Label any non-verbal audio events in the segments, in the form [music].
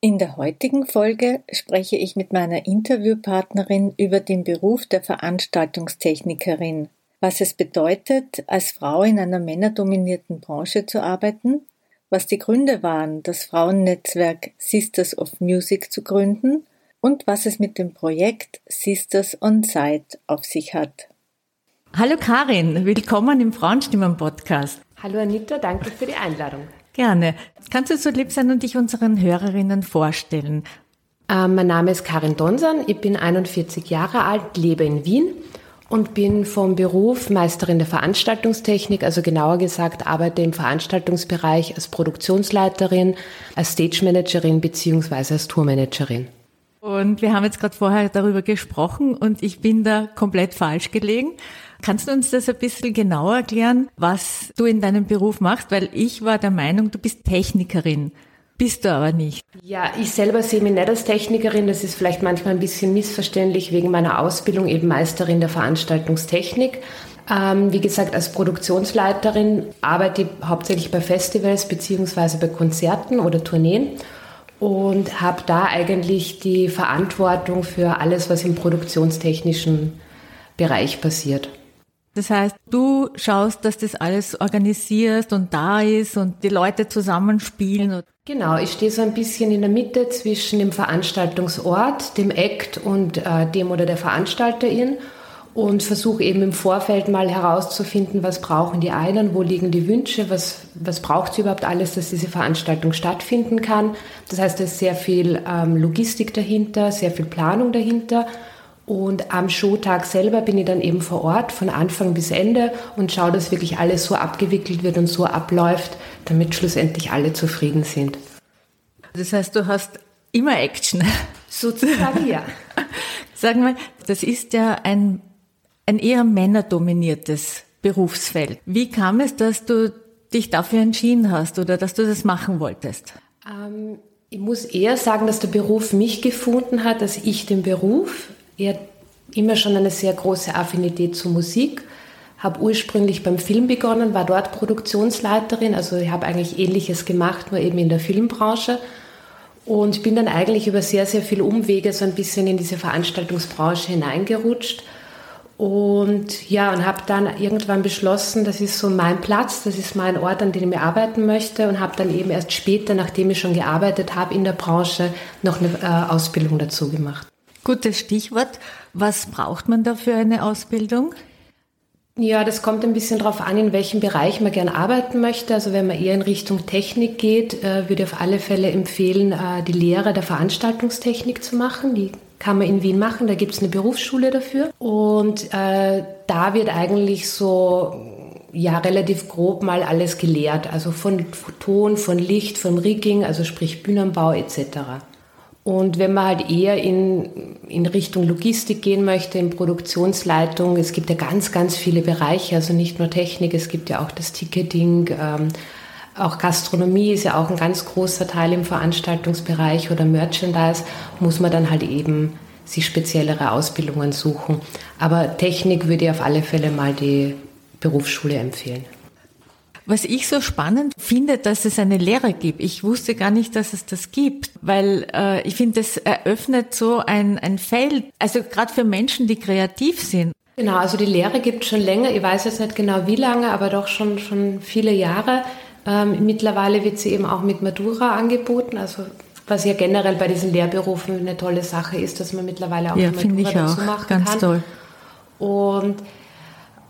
In der heutigen Folge spreche ich mit meiner Interviewpartnerin über den Beruf der Veranstaltungstechnikerin, was es bedeutet, als Frau in einer männerdominierten Branche zu arbeiten, was die Gründe waren, das Frauennetzwerk Sisters of Music zu gründen und was es mit dem Projekt Sisters on Site auf sich hat. Hallo Karin, willkommen im Frauenstimmen-Podcast. Hallo Anita, danke für die Einladung. Gerne. Kannst du so lieb sein und dich unseren Hörerinnen vorstellen? Äh, mein Name ist Karin Donsan, ich bin 41 Jahre alt, lebe in Wien und bin vom Beruf Meisterin der Veranstaltungstechnik, also genauer gesagt arbeite im Veranstaltungsbereich als Produktionsleiterin, als Stage Managerin beziehungsweise als Tourmanagerin. Und wir haben jetzt gerade vorher darüber gesprochen und ich bin da komplett falsch gelegen. Kannst du uns das ein bisschen genauer erklären, was du in deinem Beruf machst? Weil ich war der Meinung, du bist Technikerin. Bist du aber nicht. Ja, ich selber sehe mich nicht als Technikerin. Das ist vielleicht manchmal ein bisschen missverständlich wegen meiner Ausbildung, eben Meisterin der Veranstaltungstechnik. Ähm, wie gesagt, als Produktionsleiterin arbeite ich hauptsächlich bei Festivals beziehungsweise bei Konzerten oder Tourneen und habe da eigentlich die Verantwortung für alles, was im produktionstechnischen Bereich passiert. Das heißt, du schaust, dass das alles organisierst und da ist und die Leute zusammenspielen. Genau, ich stehe so ein bisschen in der Mitte zwischen dem Veranstaltungsort, dem Act und äh, dem oder der Veranstalterin und versuche eben im Vorfeld mal herauszufinden, was brauchen die einen, wo liegen die Wünsche, was, was braucht sie überhaupt alles, dass diese Veranstaltung stattfinden kann. Das heißt, da ist sehr viel ähm, Logistik dahinter, sehr viel Planung dahinter und am Showtag selber bin ich dann eben vor Ort von Anfang bis Ende und schaue, dass wirklich alles so abgewickelt wird und so abläuft, damit schlussendlich alle zufrieden sind. Das heißt, du hast immer Action. Sozusagen, ja. [laughs] Sag mal, das ist ja ein, ein eher männerdominiertes Berufsfeld. Wie kam es, dass du dich dafür entschieden hast oder dass du das machen wolltest? Ähm, ich muss eher sagen, dass der Beruf mich gefunden hat, als ich den Beruf eher immer schon eine sehr große Affinität zur Musik. Habe ursprünglich beim Film begonnen, war dort Produktionsleiterin, also ich habe eigentlich Ähnliches gemacht, nur eben in der Filmbranche. Und bin dann eigentlich über sehr, sehr viele Umwege so ein bisschen in diese Veranstaltungsbranche hineingerutscht. Und ja, und habe dann irgendwann beschlossen, das ist so mein Platz, das ist mein Ort, an dem ich arbeiten möchte. Und habe dann eben erst später, nachdem ich schon gearbeitet habe in der Branche, noch eine äh, Ausbildung dazu gemacht. Gutes Stichwort. Was braucht man da für eine Ausbildung? Ja, das kommt ein bisschen darauf an, in welchem Bereich man gern arbeiten möchte. Also wenn man eher in Richtung Technik geht, äh, würde ich auf alle Fälle empfehlen, äh, die Lehre der Veranstaltungstechnik zu machen. Die kann man in Wien machen, da gibt es eine Berufsschule dafür. Und äh, da wird eigentlich so ja relativ grob mal alles gelehrt. Also von Ton, von Licht, von Rigging, also sprich Bühnenbau etc. Und wenn man halt eher in, in Richtung Logistik gehen möchte, in Produktionsleitung, es gibt ja ganz, ganz viele Bereiche, also nicht nur Technik, es gibt ja auch das Ticketing, ähm, auch Gastronomie ist ja auch ein ganz großer Teil im Veranstaltungsbereich oder Merchandise, muss man dann halt eben sich speziellere Ausbildungen suchen. Aber Technik würde ich auf alle Fälle mal die Berufsschule empfehlen. Was ich so spannend finde, dass es eine Lehre gibt. Ich wusste gar nicht, dass es das gibt, weil äh, ich finde, es eröffnet so ein, ein Feld, also gerade für Menschen, die kreativ sind. Genau, also die Lehre gibt schon länger. Ich weiß jetzt nicht genau wie lange, aber doch schon, schon viele Jahre. Ähm, mittlerweile wird sie eben auch mit Madura angeboten, also was ja generell bei diesen Lehrberufen eine tolle Sache ist, dass man mittlerweile auch ja, Madura dazu machen Ganz kann. Toll. Und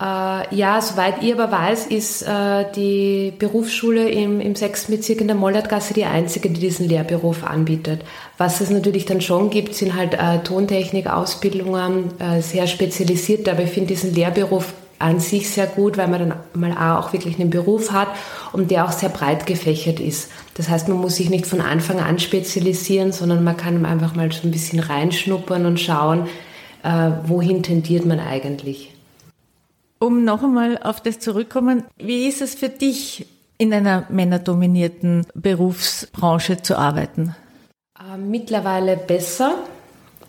ja, soweit ich aber weiß, ist äh, die Berufsschule im, im 6. Bezirk in der Mollertgasse die einzige, die diesen Lehrberuf anbietet. Was es natürlich dann schon gibt, sind halt äh, Tontechnik-Ausbildungen, äh, sehr spezialisiert, aber ich finde diesen Lehrberuf an sich sehr gut, weil man dann mal auch wirklich einen Beruf hat und der auch sehr breit gefächert ist. Das heißt, man muss sich nicht von Anfang an spezialisieren, sondern man kann einfach mal so ein bisschen reinschnuppern und schauen, äh, wohin tendiert man eigentlich. Um noch einmal auf das zurückkommen, wie ist es für dich, in einer männerdominierten Berufsbranche zu arbeiten? Äh, mittlerweile besser.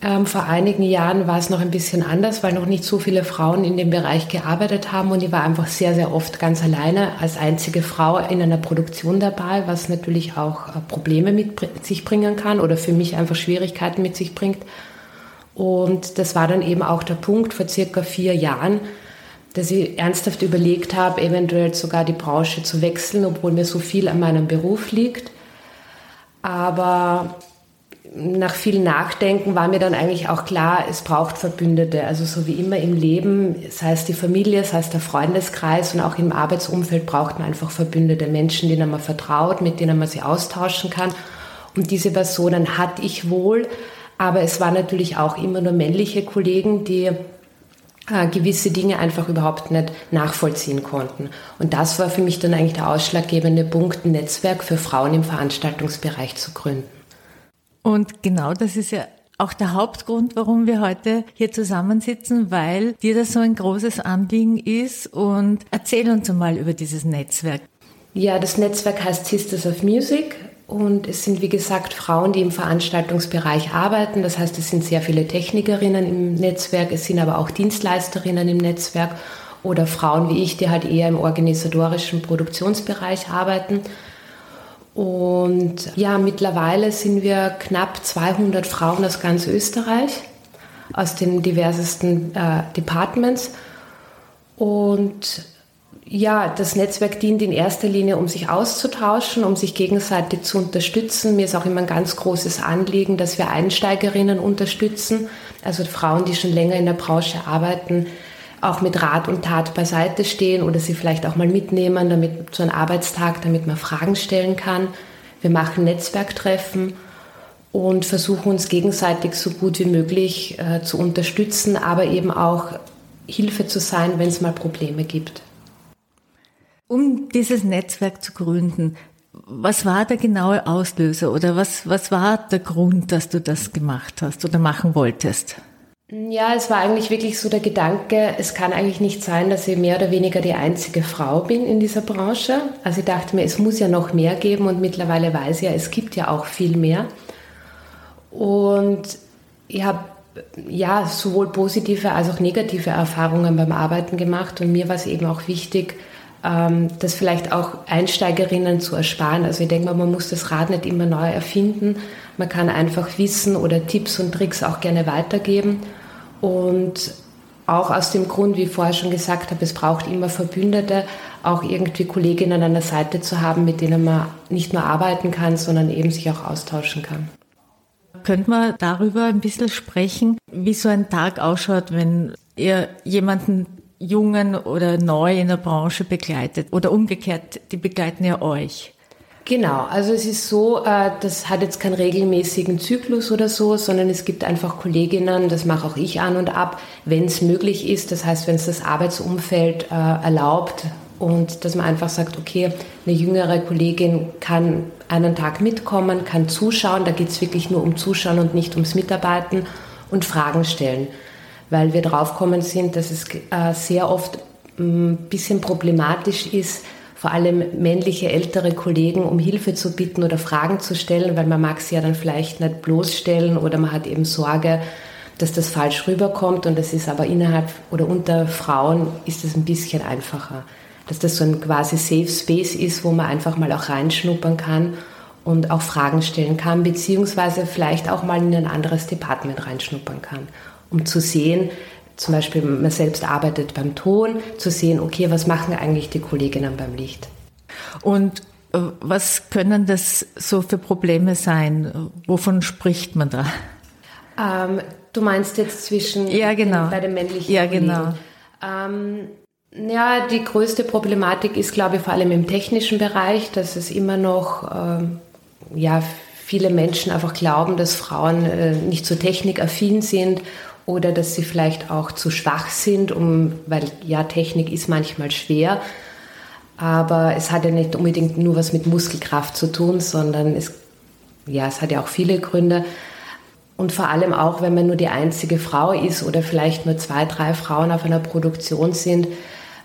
Ähm, vor einigen Jahren war es noch ein bisschen anders, weil noch nicht so viele Frauen in dem Bereich gearbeitet haben und ich war einfach sehr, sehr oft ganz alleine als einzige Frau in einer Produktion dabei, was natürlich auch äh, Probleme mit sich bringen kann oder für mich einfach Schwierigkeiten mit sich bringt. Und das war dann eben auch der Punkt vor circa vier Jahren, dass ich ernsthaft überlegt habe, eventuell sogar die Branche zu wechseln, obwohl mir so viel an meinem Beruf liegt. Aber nach viel Nachdenken war mir dann eigentlich auch klar, es braucht Verbündete. Also so wie immer im Leben, sei es die Familie, sei es der Freundeskreis und auch im Arbeitsumfeld braucht man einfach Verbündete. Menschen, denen man vertraut, mit denen man sich austauschen kann. Und diese Personen hatte ich wohl, aber es waren natürlich auch immer nur männliche Kollegen, die gewisse Dinge einfach überhaupt nicht nachvollziehen konnten. Und das war für mich dann eigentlich der ausschlaggebende Punkt, ein Netzwerk für Frauen im Veranstaltungsbereich zu gründen. Und genau das ist ja auch der Hauptgrund, warum wir heute hier zusammensitzen, weil dir das so ein großes Anliegen ist. Und erzähl uns mal über dieses Netzwerk. Ja, das Netzwerk heißt Sisters of Music und es sind, wie gesagt, Frauen, die im Veranstaltungsbereich arbeiten. Das heißt, es sind sehr viele Technikerinnen im Netzwerk, es sind aber auch Dienstleisterinnen im Netzwerk oder Frauen wie ich, die halt eher im organisatorischen Produktionsbereich arbeiten. Und ja, mittlerweile sind wir knapp 200 Frauen aus ganz Österreich, aus den diversesten äh, Departments. Und ja, das Netzwerk dient in erster Linie, um sich auszutauschen, um sich gegenseitig zu unterstützen. Mir ist auch immer ein ganz großes Anliegen, dass wir Einsteigerinnen unterstützen, also Frauen, die schon länger in der Branche arbeiten, auch mit Rat und Tat beiseite stehen oder sie vielleicht auch mal mitnehmen, damit zu einem Arbeitstag, damit man Fragen stellen kann. Wir machen Netzwerktreffen und versuchen uns gegenseitig so gut wie möglich äh, zu unterstützen, aber eben auch Hilfe zu sein, wenn es mal Probleme gibt. Um dieses Netzwerk zu gründen, was war der genaue Auslöser oder was, was war der Grund, dass du das gemacht hast oder machen wolltest? Ja, es war eigentlich wirklich so der Gedanke, es kann eigentlich nicht sein, dass ich mehr oder weniger die einzige Frau bin in dieser Branche. Also ich dachte mir, es muss ja noch mehr geben und mittlerweile weiß ich ja, es gibt ja auch viel mehr. Und ich habe ja sowohl positive als auch negative Erfahrungen beim Arbeiten gemacht und mir war es eben auch wichtig, das vielleicht auch Einsteigerinnen zu ersparen. Also ich denke mal, man muss das Rad nicht immer neu erfinden. Man kann einfach Wissen oder Tipps und Tricks auch gerne weitergeben. Und auch aus dem Grund, wie ich vorher schon gesagt habe, es braucht immer Verbündete, auch irgendwie Kolleginnen an der Seite zu haben, mit denen man nicht nur arbeiten kann, sondern eben sich auch austauschen kann. Könnte man darüber ein bisschen sprechen, wie so ein Tag ausschaut, wenn ihr jemanden jungen oder neu in der Branche begleitet oder umgekehrt, die begleiten ja euch? Genau, also es ist so, äh, das hat jetzt keinen regelmäßigen Zyklus oder so, sondern es gibt einfach Kolleginnen, das mache auch ich an und ab, wenn es möglich ist, das heißt, wenn es das Arbeitsumfeld äh, erlaubt und dass man einfach sagt, okay, eine jüngere Kollegin kann einen Tag mitkommen, kann zuschauen, da geht es wirklich nur um Zuschauen und nicht ums Mitarbeiten und Fragen stellen, weil wir draufkommen sind, dass es äh, sehr oft ein bisschen problematisch ist, vor allem männliche ältere Kollegen um Hilfe zu bitten oder Fragen zu stellen, weil man mag sie ja dann vielleicht nicht bloßstellen oder man hat eben Sorge, dass das falsch rüberkommt und das ist aber innerhalb oder unter Frauen ist es ein bisschen einfacher, dass das so ein quasi Safe Space ist, wo man einfach mal auch reinschnuppern kann und auch Fragen stellen kann, beziehungsweise vielleicht auch mal in ein anderes Department reinschnuppern kann, um zu sehen, zum Beispiel man selbst arbeitet beim Ton, zu sehen, okay, was machen eigentlich die Kolleginnen beim Licht? Und äh, was können das so für Probleme sein? Wovon spricht man da? Ähm, du meinst jetzt zwischen ja, genau. den, bei den männlichen Ja, Kollegen. genau. Ähm, ja, die größte Problematik ist, glaube ich, vor allem im technischen Bereich, dass es immer noch, ähm, ja, viele Menschen einfach glauben, dass Frauen äh, nicht so technikaffin sind oder dass sie vielleicht auch zu schwach sind, um, weil ja, Technik ist manchmal schwer. Aber es hat ja nicht unbedingt nur was mit Muskelkraft zu tun, sondern es, ja, es hat ja auch viele Gründe. Und vor allem auch, wenn man nur die einzige Frau ist oder vielleicht nur zwei, drei Frauen auf einer Produktion sind,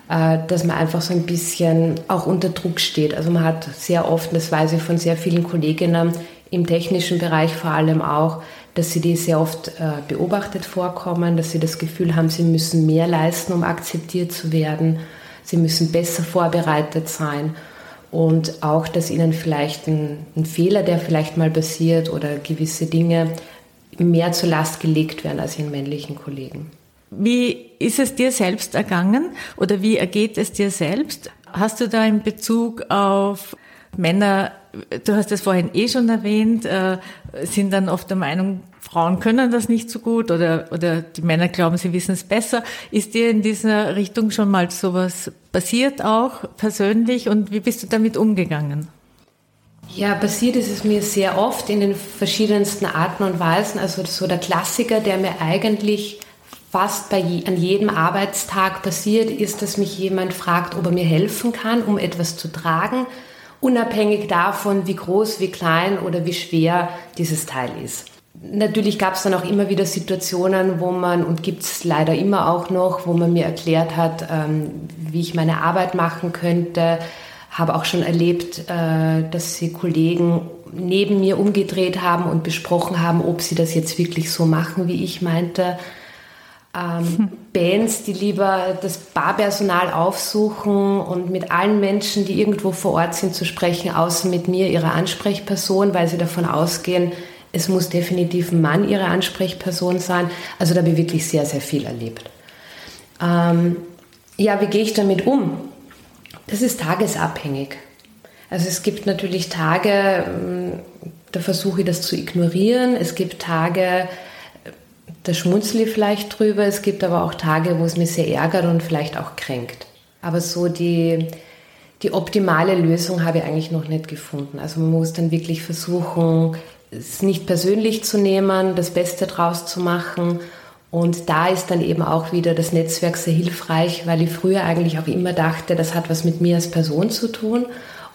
äh, dass man einfach so ein bisschen auch unter Druck steht. Also man hat sehr oft, das weiß ich von sehr vielen Kolleginnen im technischen Bereich vor allem auch, dass sie die sehr oft äh, beobachtet vorkommen, dass sie das Gefühl haben, sie müssen mehr leisten, um akzeptiert zu werden. Sie müssen besser vorbereitet sein und auch, dass ihnen vielleicht ein, ein Fehler, der vielleicht mal passiert oder gewisse Dinge mehr zur Last gelegt werden als ihren männlichen Kollegen. Wie ist es dir selbst ergangen oder wie ergeht es dir selbst? Hast du da in Bezug auf Männer, du hast es vorhin eh schon erwähnt, äh, sind dann oft der Meinung, Frauen können das nicht so gut oder, oder die Männer glauben, sie wissen es besser. Ist dir in dieser Richtung schon mal sowas passiert auch persönlich und wie bist du damit umgegangen? Ja, passiert ist es mir sehr oft in den verschiedensten Arten und Weisen. Also so der Klassiker, der mir eigentlich fast bei je, an jedem Arbeitstag passiert, ist, dass mich jemand fragt, ob er mir helfen kann, um etwas zu tragen, unabhängig davon, wie groß, wie klein oder wie schwer dieses Teil ist. Natürlich gab es dann auch immer wieder Situationen, wo man, und gibt es leider immer auch noch, wo man mir erklärt hat, ähm, wie ich meine Arbeit machen könnte, habe auch schon erlebt, äh, dass sie Kollegen neben mir umgedreht haben und besprochen haben, ob sie das jetzt wirklich so machen, wie ich meinte. Ähm, hm. Bands, die lieber das Barpersonal aufsuchen und mit allen Menschen, die irgendwo vor Ort sind, zu sprechen, außer mit mir, ihrer Ansprechperson, weil sie davon ausgehen, es muss definitiv ein Mann ihre Ansprechperson sein. Also da habe ich wirklich sehr, sehr viel erlebt. Ähm, ja, wie gehe ich damit um? Das ist tagesabhängig. Also es gibt natürlich Tage, ähm, da versuche ich das zu ignorieren. Es gibt Tage, da schmunzle ich vielleicht drüber. Es gibt aber auch Tage, wo es mich sehr ärgert und vielleicht auch kränkt. Aber so die, die optimale Lösung habe ich eigentlich noch nicht gefunden. Also man muss dann wirklich versuchen, es nicht persönlich zu nehmen, das Beste draus zu machen und da ist dann eben auch wieder das Netzwerk sehr hilfreich, weil ich früher eigentlich auch immer dachte, das hat was mit mir als Person zu tun.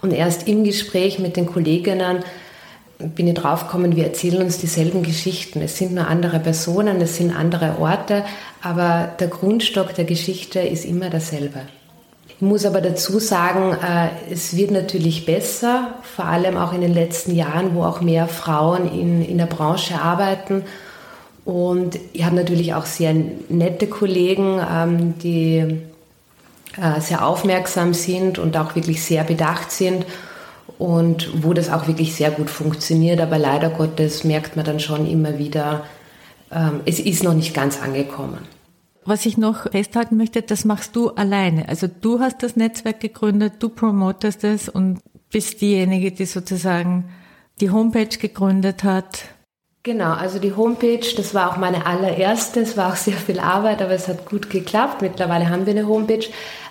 Und erst im Gespräch mit den Kolleginnen bin ich draufgekommen, wir erzählen uns dieselben Geschichten. Es sind nur andere Personen, es sind andere Orte, aber der Grundstock der Geschichte ist immer derselbe. Ich muss aber dazu sagen, äh, es wird natürlich besser, vor allem auch in den letzten Jahren, wo auch mehr Frauen in, in der Branche arbeiten und ich habe natürlich auch sehr nette Kollegen, ähm, die äh, sehr aufmerksam sind und auch wirklich sehr bedacht sind und wo das auch wirklich sehr gut funktioniert. Aber leider Gottes merkt man dann schon immer wieder, ähm, es ist noch nicht ganz angekommen. Was ich noch festhalten möchte, das machst du alleine. Also du hast das Netzwerk gegründet, du promotest es und bist diejenige, die sozusagen die Homepage gegründet hat, Genau, also die Homepage, das war auch meine allererste, es war auch sehr viel Arbeit, aber es hat gut geklappt. Mittlerweile haben wir eine Homepage.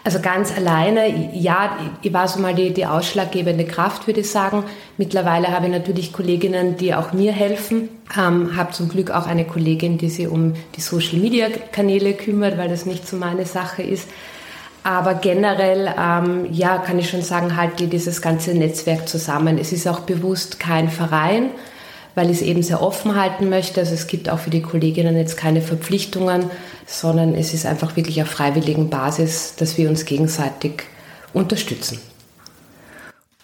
Also ganz alleine, ja, ich war so mal die, die ausschlaggebende Kraft, würde ich sagen. Mittlerweile habe ich natürlich Kolleginnen, die auch mir helfen. Ähm, habe zum Glück auch eine Kollegin, die sich um die Social-Media-Kanäle kümmert, weil das nicht so meine Sache ist. Aber generell, ähm, ja, kann ich schon sagen, halte dieses ganze Netzwerk zusammen. Es ist auch bewusst kein Verein weil ich es eben sehr offen halten möchte. Also es gibt auch für die Kolleginnen jetzt keine Verpflichtungen, sondern es ist einfach wirklich auf freiwilligen Basis, dass wir uns gegenseitig unterstützen.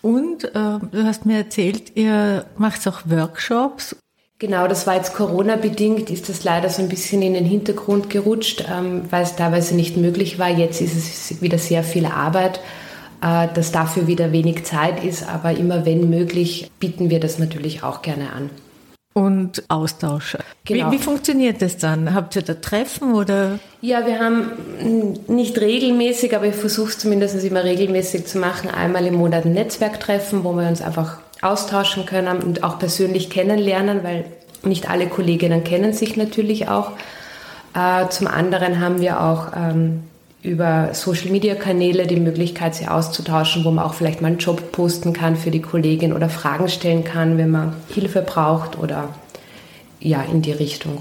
Und äh, du hast mir erzählt, ihr macht auch Workshops. Genau, das war jetzt Corona-bedingt, ist das leider so ein bisschen in den Hintergrund gerutscht, ähm, weil es teilweise nicht möglich war. Jetzt ist es wieder sehr viel Arbeit, dass dafür wieder wenig Zeit ist, aber immer wenn möglich, bieten wir das natürlich auch gerne an und Austausch. Genau. Wie, wie, funktioniert das dann? Habt ihr da Treffen oder? Ja, wir haben nicht regelmäßig, aber ich versuche es zumindest immer regelmäßig zu machen, einmal im Monat ein Netzwerktreffen, wo wir uns einfach austauschen können und auch persönlich kennenlernen, weil nicht alle Kolleginnen kennen sich natürlich auch. Äh, zum anderen haben wir auch ähm, über Social-Media-Kanäle die Möglichkeit, sie auszutauschen, wo man auch vielleicht mal einen Job posten kann für die Kollegin oder Fragen stellen kann, wenn man Hilfe braucht oder ja, in die Richtung.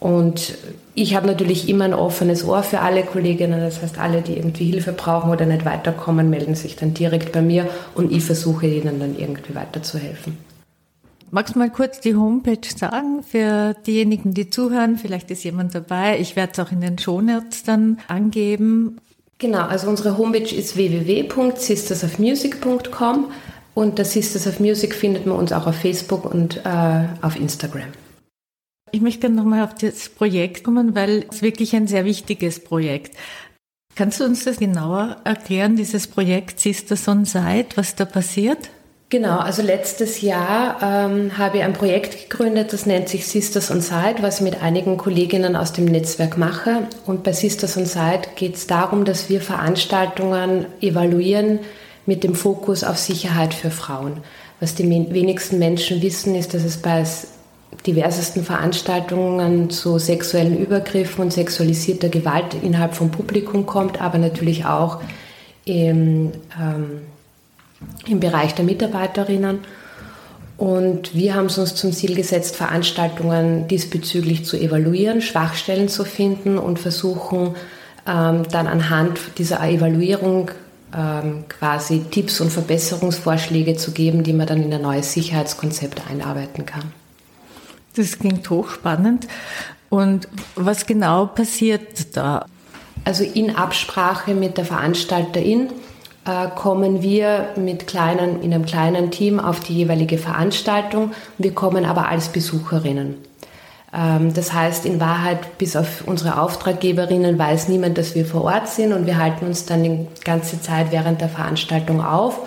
Und ich habe natürlich immer ein offenes Ohr für alle Kolleginnen, das heißt, alle, die irgendwie Hilfe brauchen oder nicht weiterkommen, melden sich dann direkt bei mir und ich versuche ihnen dann irgendwie weiterzuhelfen. Magst du mal kurz die Homepage sagen für diejenigen, die zuhören? Vielleicht ist jemand dabei. Ich werde es auch in den Shownotes dann angeben. Genau, also unsere Homepage ist www.sistersofmusic.com und das Sisters of Music findet man uns auch auf Facebook und äh, auf Instagram. Ich möchte gerne nochmal auf das Projekt kommen, weil es wirklich ein sehr wichtiges Projekt. Kannst du uns das genauer erklären, dieses Projekt Sisters on Site, was da passiert? Genau, also letztes Jahr ähm, habe ich ein Projekt gegründet, das nennt sich Sisters on Site, was ich mit einigen Kolleginnen aus dem Netzwerk mache. Und bei Sisters on Site geht es darum, dass wir Veranstaltungen evaluieren mit dem Fokus auf Sicherheit für Frauen. Was die wenigsten Menschen wissen, ist, dass es bei diversesten Veranstaltungen zu sexuellen Übergriffen und sexualisierter Gewalt innerhalb vom Publikum kommt, aber natürlich auch im, ähm, im Bereich der Mitarbeiterinnen. Und wir haben es uns zum Ziel gesetzt, Veranstaltungen diesbezüglich zu evaluieren, Schwachstellen zu finden und versuchen ähm, dann anhand dieser Evaluierung ähm, quasi Tipps und Verbesserungsvorschläge zu geben, die man dann in ein neues Sicherheitskonzept einarbeiten kann. Das klingt hochspannend. Und was genau passiert da? Also in Absprache mit der Veranstalterin kommen wir mit kleinen, in einem kleinen Team auf die jeweilige Veranstaltung. Wir kommen aber als Besucherinnen. Ähm, das heißt, in Wahrheit, bis auf unsere Auftraggeberinnen weiß niemand, dass wir vor Ort sind und wir halten uns dann die ganze Zeit während der Veranstaltung auf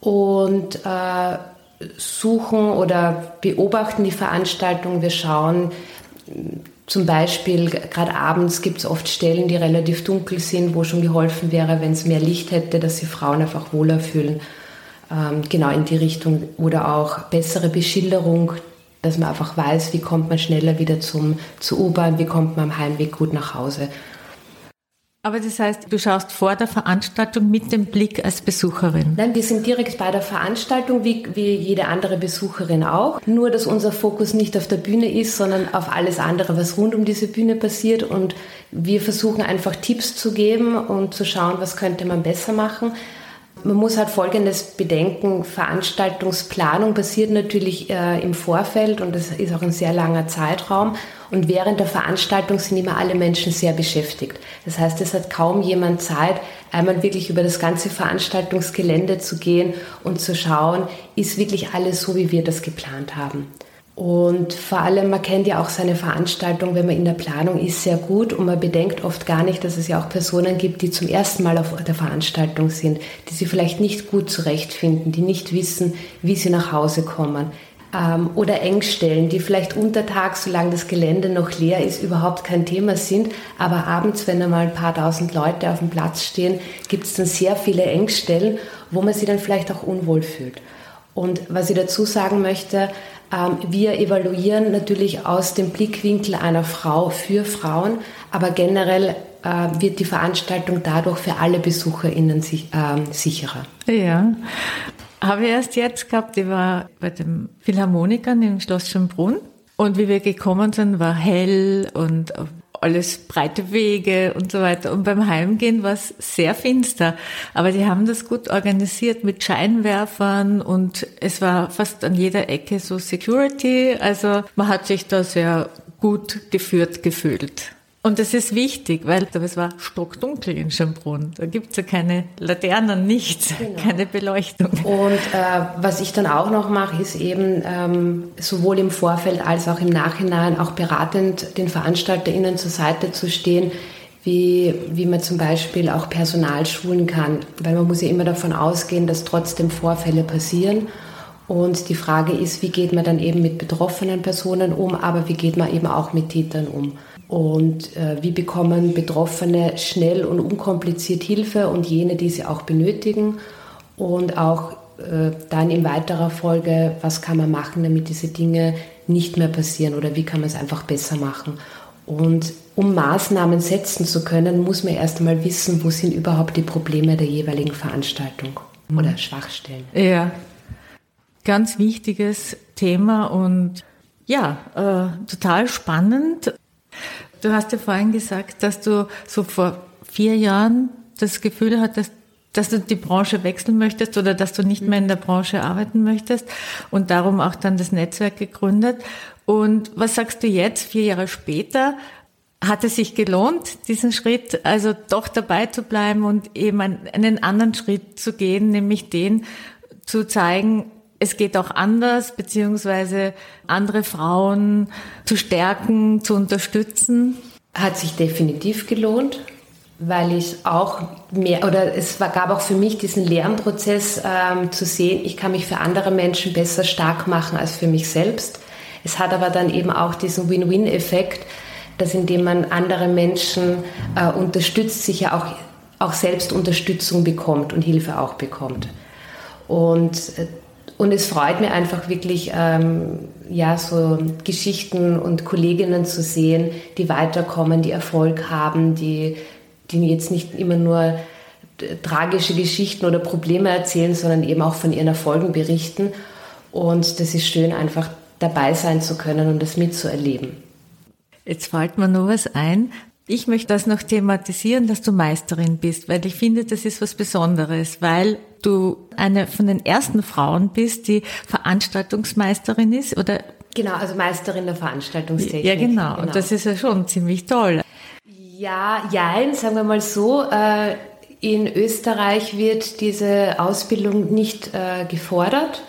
und äh, suchen oder beobachten die Veranstaltung. Wir schauen zum Beispiel, gerade abends gibt es oft Stellen, die relativ dunkel sind, wo schon geholfen wäre, wenn es mehr Licht hätte, dass sich Frauen einfach wohler fühlen. Ähm, genau in die Richtung. Oder auch bessere Beschilderung, dass man einfach weiß, wie kommt man schneller wieder zum, zur U-Bahn, wie kommt man am Heimweg gut nach Hause. Aber das heißt, du schaust vor der Veranstaltung mit dem Blick als Besucherin? Nein, wir sind direkt bei der Veranstaltung, wie, wie jede andere Besucherin auch. Nur, dass unser Fokus nicht auf der Bühne ist, sondern auf alles andere, was rund um diese Bühne passiert. Und wir versuchen einfach Tipps zu geben und zu schauen, was könnte man besser machen. Man muss halt Folgendes bedenken, Veranstaltungsplanung passiert natürlich äh, im Vorfeld und das ist auch ein sehr langer Zeitraum. Und während der Veranstaltung sind immer alle Menschen sehr beschäftigt. Das heißt, es hat kaum jemand Zeit, einmal wirklich über das ganze Veranstaltungsgelände zu gehen und zu schauen, ist wirklich alles so, wie wir das geplant haben. Und vor allem, man kennt ja auch seine Veranstaltung, wenn man in der Planung ist, sehr gut und man bedenkt oft gar nicht, dass es ja auch Personen gibt, die zum ersten Mal auf der Veranstaltung sind, die sie vielleicht nicht gut zurechtfinden, die nicht wissen, wie sie nach Hause kommen. Ähm, oder Engstellen, die vielleicht untertags, solange das Gelände noch leer ist, überhaupt kein Thema sind, aber abends, wenn einmal ein paar tausend Leute auf dem Platz stehen, gibt es dann sehr viele Engstellen, wo man sich dann vielleicht auch unwohl fühlt. Und was ich dazu sagen möchte, ähm, wir evaluieren natürlich aus dem Blickwinkel einer Frau für Frauen, aber generell äh, wird die Veranstaltung dadurch für alle BesucherInnen ähm, sicherer. Ja. Habe ich erst jetzt gehabt, ich war bei den Philharmonikern im Schloss Schönbrunn und wie wir gekommen sind, war hell und alles breite Wege und so weiter. Und beim Heimgehen war es sehr finster. Aber die haben das gut organisiert mit Scheinwerfern und es war fast an jeder Ecke so Security. Also man hat sich da sehr gut geführt gefühlt. Und das ist wichtig, weil es war stockdunkel in Schönbrunn. Da gibt's ja keine Laternen, nichts, genau. keine Beleuchtung. Und äh, was ich dann auch noch mache, ist eben ähm, sowohl im Vorfeld als auch im Nachhinein auch beratend den VeranstalterInnen zur Seite zu stehen, wie, wie man zum Beispiel auch Personal schulen kann. Weil man muss ja immer davon ausgehen, dass trotzdem Vorfälle passieren. Und die Frage ist, wie geht man dann eben mit betroffenen Personen um, aber wie geht man eben auch mit Tätern um und äh, wie bekommen Betroffene schnell und unkompliziert Hilfe und jene, die sie auch benötigen und auch äh, dann in weiterer Folge, was kann man machen, damit diese Dinge nicht mehr passieren oder wie kann man es einfach besser machen. Und um Maßnahmen setzen zu können, muss man erst einmal wissen, wo sind überhaupt die Probleme der jeweiligen Veranstaltung oder Schwachstellen. Ja, ganz wichtiges Thema und ja, äh, total spannend. Du hast ja vorhin gesagt, dass du so vor vier Jahren das Gefühl hattest, dass du die Branche wechseln möchtest oder dass du nicht mehr in der Branche arbeiten möchtest und darum auch dann das Netzwerk gegründet. Und was sagst du jetzt, vier Jahre später? Hat es sich gelohnt, diesen Schritt, also doch dabei zu bleiben und eben einen anderen Schritt zu gehen, nämlich den zu zeigen, es geht auch anders, beziehungsweise andere Frauen zu stärken, zu unterstützen? Hat sich definitiv gelohnt weil ich auch mehr, oder es gab auch für mich diesen Lernprozess ähm, zu sehen, ich kann mich für andere Menschen besser stark machen als für mich selbst. Es hat aber dann eben auch diesen Win-Win-Effekt, dass indem man andere Menschen äh, unterstützt, sich ja auch, auch selbst Unterstützung bekommt und Hilfe auch bekommt. Und, äh, und es freut mir einfach wirklich, ähm, ja, so Geschichten und Kolleginnen zu sehen, die weiterkommen, die Erfolg haben, die die jetzt nicht immer nur tragische Geschichten oder Probleme erzählen, sondern eben auch von ihren Erfolgen berichten. Und das ist schön, einfach dabei sein zu können und das mitzuerleben. Jetzt fällt mir nur was ein. Ich möchte das noch thematisieren, dass du Meisterin bist, weil ich finde, das ist was Besonderes, weil du eine von den ersten Frauen bist, die Veranstaltungsmeisterin ist oder Genau, also Meisterin der Veranstaltungstechnik. Ja, genau. genau. Und das ist ja schon ziemlich toll. Ja, jein, sagen wir mal so. Äh, in Österreich wird diese Ausbildung nicht äh, gefordert.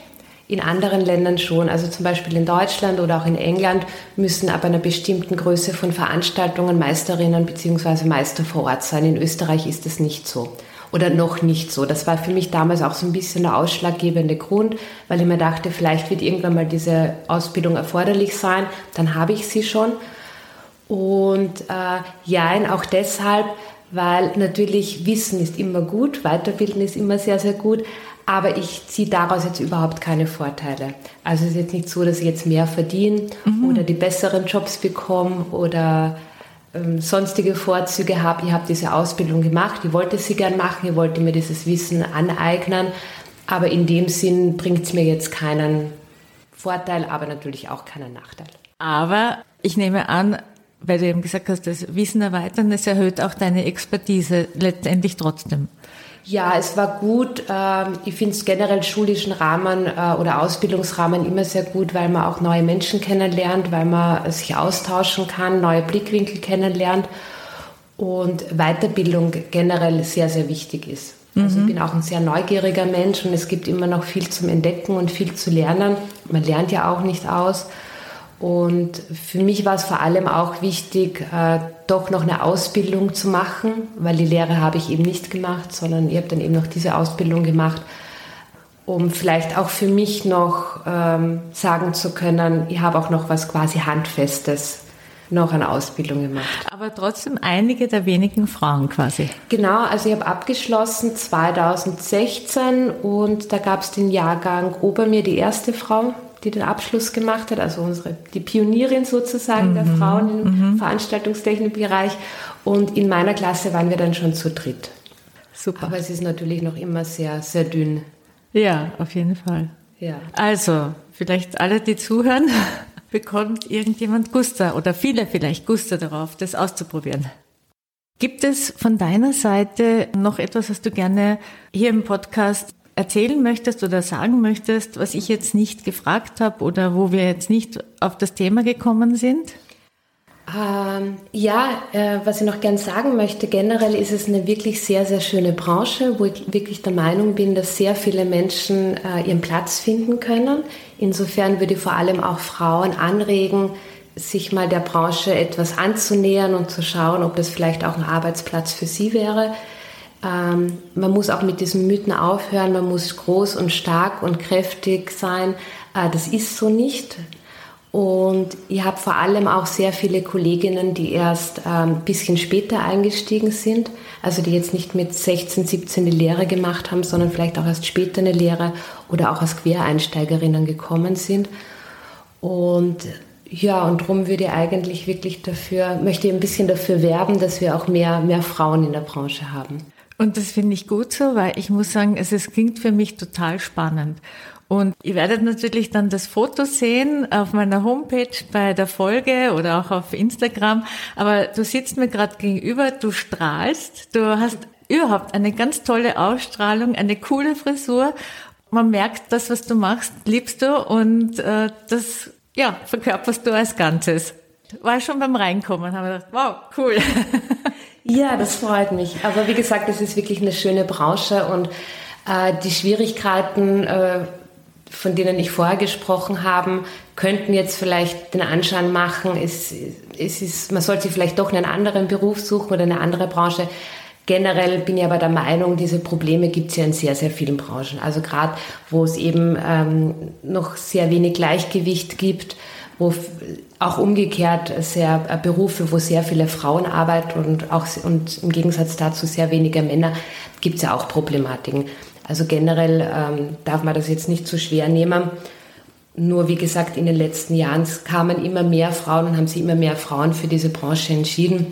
In anderen Ländern schon, also zum Beispiel in Deutschland oder auch in England, müssen ab einer bestimmten Größe von Veranstaltungen Meisterinnen bzw. Meister vor Ort sein. In Österreich ist das nicht so oder noch nicht so. Das war für mich damals auch so ein bisschen der ausschlaggebende Grund, weil ich mir dachte, vielleicht wird irgendwann mal diese Ausbildung erforderlich sein, dann habe ich sie schon. Und äh, ja, auch deshalb, weil natürlich Wissen ist immer gut, Weiterbilden ist immer sehr, sehr gut, aber ich ziehe daraus jetzt überhaupt keine Vorteile. Also es ist jetzt nicht so, dass ich jetzt mehr verdiene mhm. oder die besseren Jobs bekomme oder ähm, sonstige Vorzüge habe. Ich habe diese Ausbildung gemacht, ich wollte sie gern machen, ich wollte mir dieses Wissen aneignen, aber in dem Sinn bringt es mir jetzt keinen Vorteil, aber natürlich auch keinen Nachteil. Aber ich nehme an, weil du eben gesagt hast, das Wissen erweitern, es erhöht auch deine Expertise letztendlich trotzdem. Ja, es war gut. Ähm, ich finde es generell schulischen Rahmen äh, oder Ausbildungsrahmen immer sehr gut, weil man auch neue Menschen kennenlernt, weil man sich austauschen kann, neue Blickwinkel kennenlernt und Weiterbildung generell sehr, sehr wichtig ist. Also ich mhm. bin auch ein sehr neugieriger Mensch und es gibt immer noch viel zum Entdecken und viel zu lernen. Man lernt ja auch nicht aus. Und für mich war es vor allem auch wichtig, äh, doch noch eine Ausbildung zu machen, weil die Lehre habe ich eben nicht gemacht, sondern ich habe dann eben noch diese Ausbildung gemacht, um vielleicht auch für mich noch ähm, sagen zu können, ich habe auch noch was quasi Handfestes noch eine Ausbildung gemacht. Aber trotzdem einige der wenigen Frauen quasi. Genau, also ich habe abgeschlossen 2016 und da gab es den Jahrgang Ober mir, die erste Frau, die den Abschluss gemacht hat, also unsere, die Pionierin sozusagen mhm. der Frauen im mhm. Veranstaltungstechnikbereich. Und in meiner Klasse waren wir dann schon zu dritt. Super. Aber es ist natürlich noch immer sehr, sehr dünn. Ja, auf jeden Fall. Ja. Also, vielleicht alle, die zuhören, [laughs] bekommt irgendjemand Guster oder viele vielleicht Guster darauf, das auszuprobieren. Gibt es von deiner Seite noch etwas, was du gerne hier im Podcast erzählen möchtest oder sagen möchtest, was ich jetzt nicht gefragt habe oder wo wir jetzt nicht auf das Thema gekommen sind? Ähm, ja, äh, was ich noch gern sagen möchte, generell ist es eine wirklich sehr, sehr schöne Branche, wo ich wirklich der Meinung bin, dass sehr viele Menschen äh, ihren Platz finden können. Insofern würde ich vor allem auch Frauen anregen, sich mal der Branche etwas anzunähern und zu schauen, ob das vielleicht auch ein Arbeitsplatz für sie wäre. Ähm, man muss auch mit diesen Mythen aufhören, man muss groß und stark und kräftig sein. Äh, das ist so nicht. Und ich habe vor allem auch sehr viele Kolleginnen, die erst ein ähm, bisschen später eingestiegen sind, also die jetzt nicht mit 16, 17 die Lehre gemacht haben, sondern vielleicht auch erst später eine Lehre oder auch als Quereinsteigerinnen gekommen sind. Und ja, und darum würde ich eigentlich wirklich dafür, möchte ich ein bisschen dafür werben, dass wir auch mehr, mehr Frauen in der Branche haben. Und das finde ich gut so, weil ich muss sagen, es, es klingt für mich total spannend. Und ihr werdet natürlich dann das Foto sehen auf meiner Homepage bei der Folge oder auch auf Instagram. Aber du sitzt mir gerade gegenüber, du strahlst, du hast überhaupt eine ganz tolle Ausstrahlung, eine coole Frisur. Man merkt, das, was du machst, liebst du und äh, das ja, verkörperst du als Ganzes. War schon beim Reinkommen, habe ich gedacht, wow, cool. [laughs] Ja, das freut mich. Aber wie gesagt, es ist wirklich eine schöne Branche und äh, die Schwierigkeiten, äh, von denen ich vorher gesprochen habe, könnten jetzt vielleicht den Anschein machen, es, es ist, man sollte vielleicht doch einen anderen Beruf suchen oder eine andere Branche. Generell bin ich aber der Meinung, diese Probleme gibt es ja in sehr, sehr vielen Branchen. Also gerade, wo es eben ähm, noch sehr wenig Gleichgewicht gibt, wo auch umgekehrt sehr äh, Berufe, wo sehr viele Frauen arbeiten und auch und im Gegensatz dazu sehr wenige Männer, gibt es ja auch Problematiken. Also generell ähm, darf man das jetzt nicht zu schwer nehmen. Nur wie gesagt, in den letzten Jahren kamen immer mehr Frauen und haben sich immer mehr Frauen für diese Branche entschieden.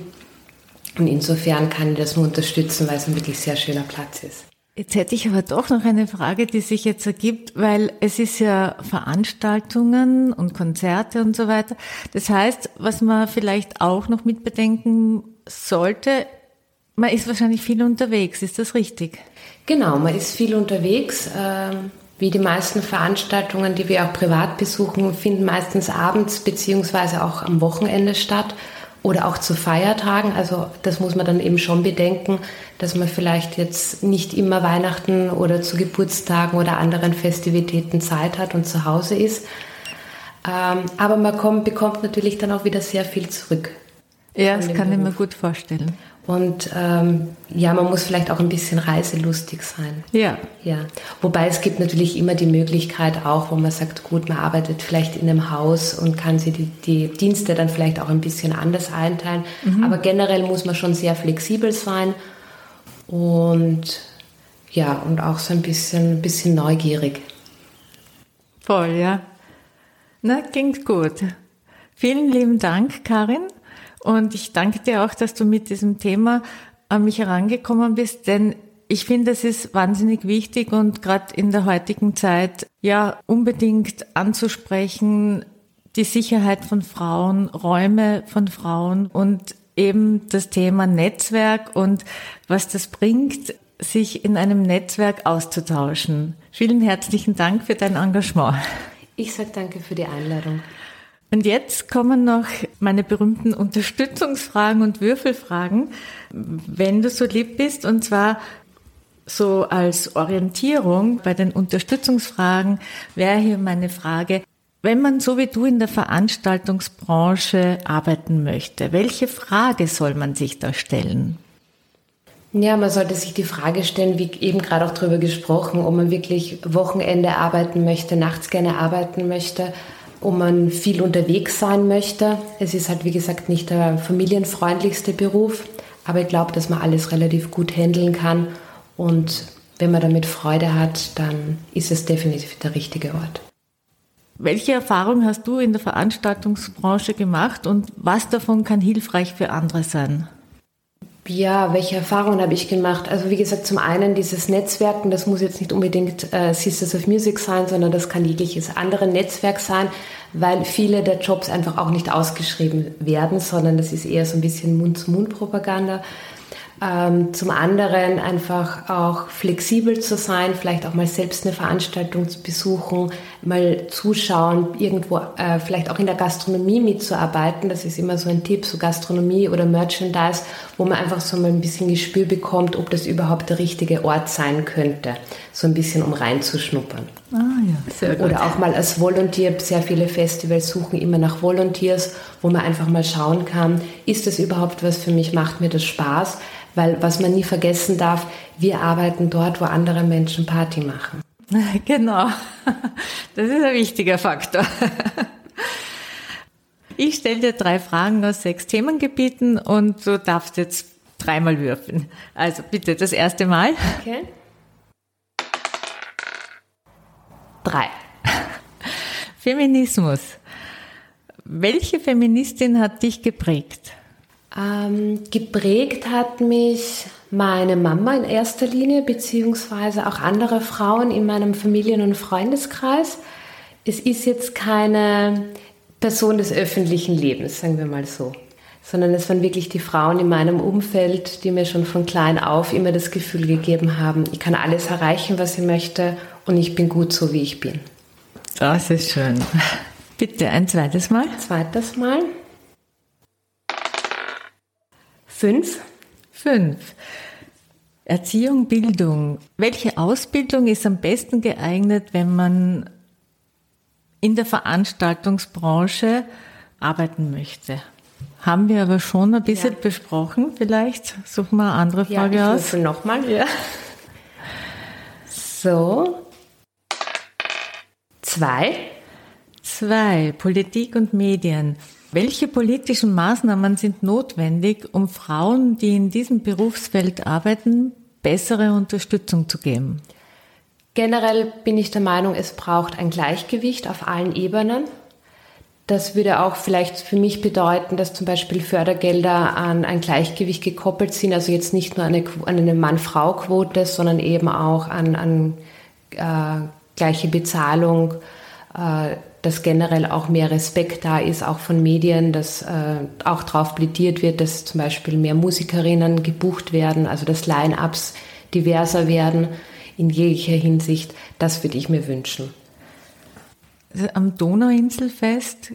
Und insofern kann ich das nur unterstützen, weil es ein wirklich sehr schöner Platz ist. Jetzt hätte ich aber doch noch eine Frage, die sich jetzt ergibt, weil es ist ja Veranstaltungen und Konzerte und so weiter. Das heißt, was man vielleicht auch noch mitbedenken sollte, man ist wahrscheinlich viel unterwegs, ist das richtig? Genau, man ist viel unterwegs. Ähm, wie die meisten Veranstaltungen, die wir auch privat besuchen, finden meistens abends beziehungsweise auch am Wochenende statt oder auch zu Feiertagen. Also das muss man dann eben schon bedenken, dass man vielleicht jetzt nicht immer Weihnachten oder zu Geburtstagen oder anderen Festivitäten Zeit hat und zu Hause ist. Ähm, aber man kommt, bekommt natürlich dann auch wieder sehr viel zurück. Ja, das kann Beruf. ich mir gut vorstellen. Und ähm, ja, man muss vielleicht auch ein bisschen reiselustig sein. Ja. Ja. Wobei es gibt natürlich immer die Möglichkeit auch, wo man sagt, gut, man arbeitet vielleicht in einem Haus und kann sich die, die Dienste dann vielleicht auch ein bisschen anders einteilen. Mhm. Aber generell muss man schon sehr flexibel sein und ja, und auch so ein bisschen, bisschen neugierig. Voll, ja. Na, klingt gut. Vielen lieben Dank, Karin. Und ich danke dir auch, dass du mit diesem Thema an mich herangekommen bist, denn ich finde, es ist wahnsinnig wichtig und gerade in der heutigen Zeit ja unbedingt anzusprechen, die Sicherheit von Frauen, Räume von Frauen und eben das Thema Netzwerk und was das bringt, sich in einem Netzwerk auszutauschen. Vielen herzlichen Dank für dein Engagement. Ich sage danke für die Einladung. Und jetzt kommen noch meine berühmten Unterstützungsfragen und Würfelfragen, wenn du so lieb bist. Und zwar so als Orientierung bei den Unterstützungsfragen wäre hier meine Frage, wenn man so wie du in der Veranstaltungsbranche arbeiten möchte, welche Frage soll man sich da stellen? Ja, man sollte sich die Frage stellen, wie eben gerade auch darüber gesprochen, ob man wirklich Wochenende arbeiten möchte, nachts gerne arbeiten möchte ob man viel unterwegs sein möchte. Es ist halt, wie gesagt, nicht der familienfreundlichste Beruf, aber ich glaube, dass man alles relativ gut handeln kann und wenn man damit Freude hat, dann ist es definitiv der richtige Ort. Welche Erfahrung hast du in der Veranstaltungsbranche gemacht und was davon kann hilfreich für andere sein? Ja, welche Erfahrungen habe ich gemacht? Also wie gesagt, zum einen dieses Netzwerken, das muss jetzt nicht unbedingt äh, Sisters of Music sein, sondern das kann jegliches andere Netzwerk sein, weil viele der Jobs einfach auch nicht ausgeschrieben werden, sondern das ist eher so ein bisschen Mund-zu-Mund-Propaganda. Ähm, zum anderen einfach auch flexibel zu sein, vielleicht auch mal selbst eine Veranstaltung zu besuchen, mal zuschauen, irgendwo äh, vielleicht auch in der Gastronomie mitzuarbeiten. Das ist immer so ein Tipp, so Gastronomie oder Merchandise, wo man einfach so mal ein bisschen Gespür bekommt, ob das überhaupt der richtige Ort sein könnte. So ein bisschen, um reinzuschnuppern. Ah ja, sehr gut. Oder auch mal als Volunteer, sehr viele Festivals suchen immer nach Volunteers, wo man einfach mal schauen kann, ist das überhaupt was für mich, macht mir das Spaß? Weil was man nie vergessen darf, wir arbeiten dort, wo andere Menschen Party machen. [laughs] Genau, das ist ein wichtiger Faktor. Ich stelle dir drei Fragen aus sechs Themengebieten und du darfst jetzt dreimal würfeln. Also bitte das erste Mal. Okay. Drei. Feminismus. Welche Feministin hat dich geprägt? Ähm, geprägt hat mich meine Mama in erster Linie, beziehungsweise auch andere Frauen in meinem Familien- und Freundeskreis. Es ist jetzt keine Person des öffentlichen Lebens, sagen wir mal so, sondern es waren wirklich die Frauen in meinem Umfeld, die mir schon von klein auf immer das Gefühl gegeben haben, ich kann alles erreichen, was ich möchte und ich bin gut so, wie ich bin. Das ist schön. [laughs] Bitte ein zweites Mal. Zweites Mal. Fünf. Fünf. Erziehung, Bildung. Welche Ausbildung ist am besten geeignet, wenn man in der Veranstaltungsbranche arbeiten möchte? Haben wir aber schon ein bisschen ja. besprochen. Vielleicht suchen wir eine andere Frage ja, ich aus. Nochmal, ja. So. Zwei. Zwei. Politik und Medien. Welche politischen Maßnahmen sind notwendig, um Frauen, die in diesem Berufsfeld arbeiten, bessere Unterstützung zu geben? Generell bin ich der Meinung, es braucht ein Gleichgewicht auf allen Ebenen. Das würde auch vielleicht für mich bedeuten, dass zum Beispiel Fördergelder an ein Gleichgewicht gekoppelt sind, also jetzt nicht nur eine, an eine Mann-Frau-Quote, sondern eben auch an, an äh, gleiche Bezahlung, äh, dass generell auch mehr Respekt da ist, auch von Medien, dass äh, auch darauf plädiert wird, dass zum Beispiel mehr Musikerinnen gebucht werden, also dass Line-ups diverser werden in jeglicher Hinsicht. Das würde ich mir wünschen. Am Donauinselfest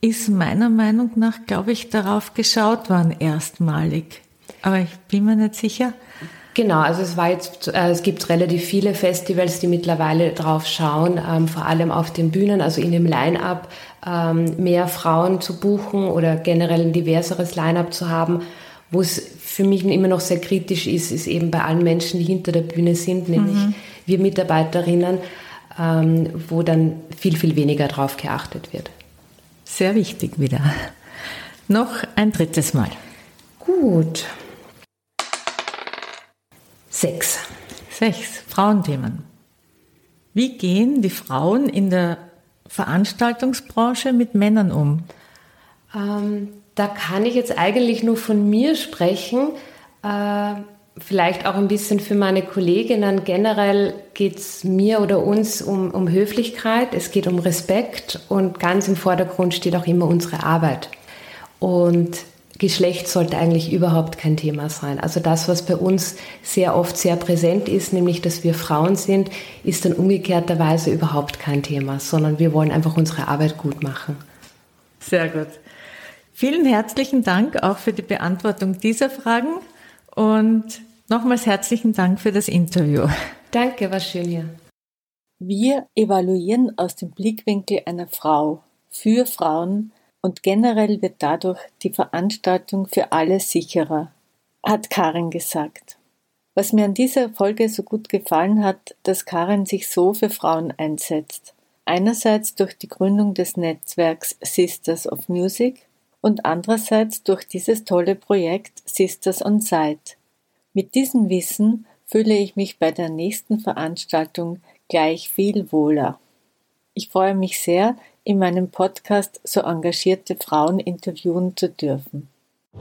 ist meiner Meinung nach, glaube ich, darauf geschaut worden erstmalig. Aber ich bin mir nicht sicher. Genau, also es war jetzt, äh, es gibt relativ viele Festivals, die mittlerweile drauf schauen, ähm, vor allem auf den Bühnen, also in dem Line-up ähm, mehr Frauen zu buchen oder generell ein diverseres Line-up zu haben. Wo es für mich immer noch sehr kritisch ist, ist eben bei allen Menschen, die hinter der Bühne sind, nämlich mhm. wir Mitarbeiterinnen, ähm, wo dann viel, viel weniger drauf geachtet wird. Sehr wichtig wieder. Noch ein drittes Mal. Gut. Sechs. Sechs. Frauenthemen. Wie gehen die Frauen in der Veranstaltungsbranche mit Männern um? Ähm, da kann ich jetzt eigentlich nur von mir sprechen. Äh, vielleicht auch ein bisschen für meine Kolleginnen. Generell geht es mir oder uns um, um Höflichkeit, es geht um Respekt und ganz im Vordergrund steht auch immer unsere Arbeit. Und Geschlecht sollte eigentlich überhaupt kein Thema sein. Also das, was bei uns sehr oft sehr präsent ist, nämlich dass wir Frauen sind, ist dann umgekehrterweise überhaupt kein Thema, sondern wir wollen einfach unsere Arbeit gut machen. Sehr gut. Vielen herzlichen Dank auch für die Beantwortung dieser Fragen und nochmals herzlichen Dank für das Interview. Danke, war schön hier. Wir evaluieren aus dem Blickwinkel einer Frau für Frauen und generell wird dadurch die Veranstaltung für alle sicherer, hat Karin gesagt. Was mir an dieser Folge so gut gefallen hat, dass Karin sich so für Frauen einsetzt. Einerseits durch die Gründung des Netzwerks Sisters of Music und andererseits durch dieses tolle Projekt Sisters on Site. Mit diesem Wissen fühle ich mich bei der nächsten Veranstaltung gleich viel wohler. Ich freue mich sehr, in meinem Podcast so engagierte Frauen interviewen zu dürfen.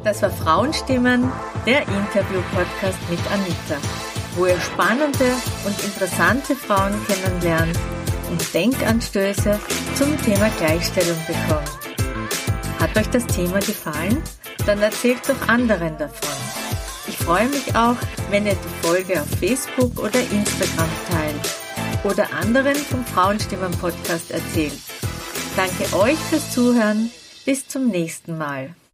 Das war Frauenstimmen, der Interview-Podcast mit Anita, wo ihr spannende und interessante Frauen kennenlernt und Denkanstöße zum Thema Gleichstellung bekommt. Hat euch das Thema gefallen? Dann erzählt doch anderen davon. Ich freue mich auch, wenn ihr die Folge auf Facebook oder Instagram teilt oder anderen vom Frauenstimmen Podcast erzählt. Danke euch fürs Zuhören. Bis zum nächsten Mal.